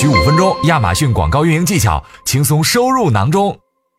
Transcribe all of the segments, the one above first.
需五分钟，亚马逊广告运营技巧轻松收入囊中。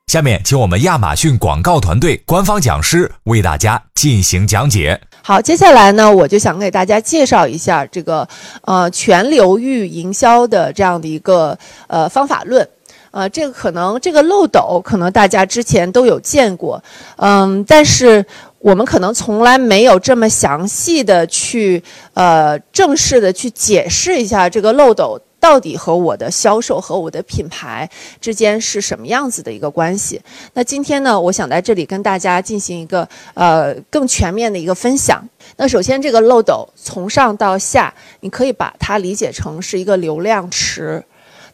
下面，请我们亚马逊广告团队官方讲师为大家进行讲解。好，接下来呢，我就想给大家介绍一下这个呃全流域营销的这样的一个呃方法论。呃，这个可能这个漏斗可能大家之前都有见过，嗯，但是我们可能从来没有这么详细的去呃正式的去解释一下这个漏斗。到底和我的销售和我的品牌之间是什么样子的一个关系？那今天呢，我想在这里跟大家进行一个呃更全面的一个分享。那首先，这个漏斗从上到下，你可以把它理解成是一个流量池。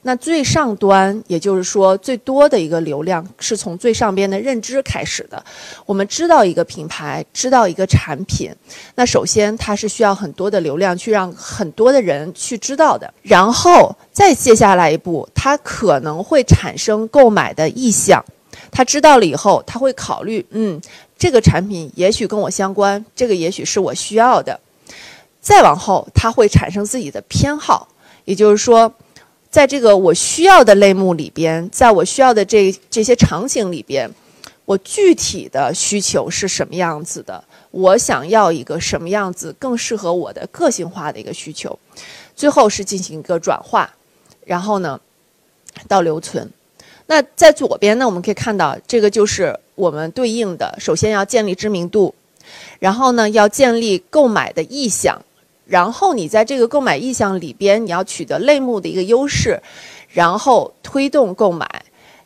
那最上端，也就是说最多的一个流量，是从最上边的认知开始的。我们知道一个品牌，知道一个产品，那首先它是需要很多的流量去让很多的人去知道的。然后再接下来一步，它可能会产生购买的意向。他知道了以后，他会考虑，嗯，这个产品也许跟我相关，这个也许是我需要的。再往后，他会产生自己的偏好，也就是说。在这个我需要的类目里边，在我需要的这这些场景里边，我具体的需求是什么样子的？我想要一个什么样子更适合我的个性化的一个需求？最后是进行一个转化，然后呢，到留存。那在左边呢，我们可以看到，这个就是我们对应的，首先要建立知名度，然后呢，要建立购买的意向。然后你在这个购买意向里边，你要取得类目的一个优势，然后推动购买，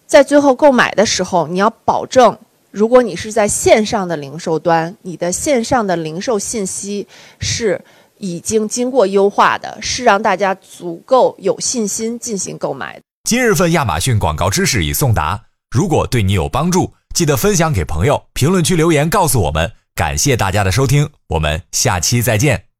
在最后购买的时候，你要保证，如果你是在线上的零售端，你的线上的零售信息是已经经过优化的，是让大家足够有信心进行购买。今日份亚马逊广告知识已送达，如果对你有帮助，记得分享给朋友，评论区留言告诉我们。感谢大家的收听，我们下期再见。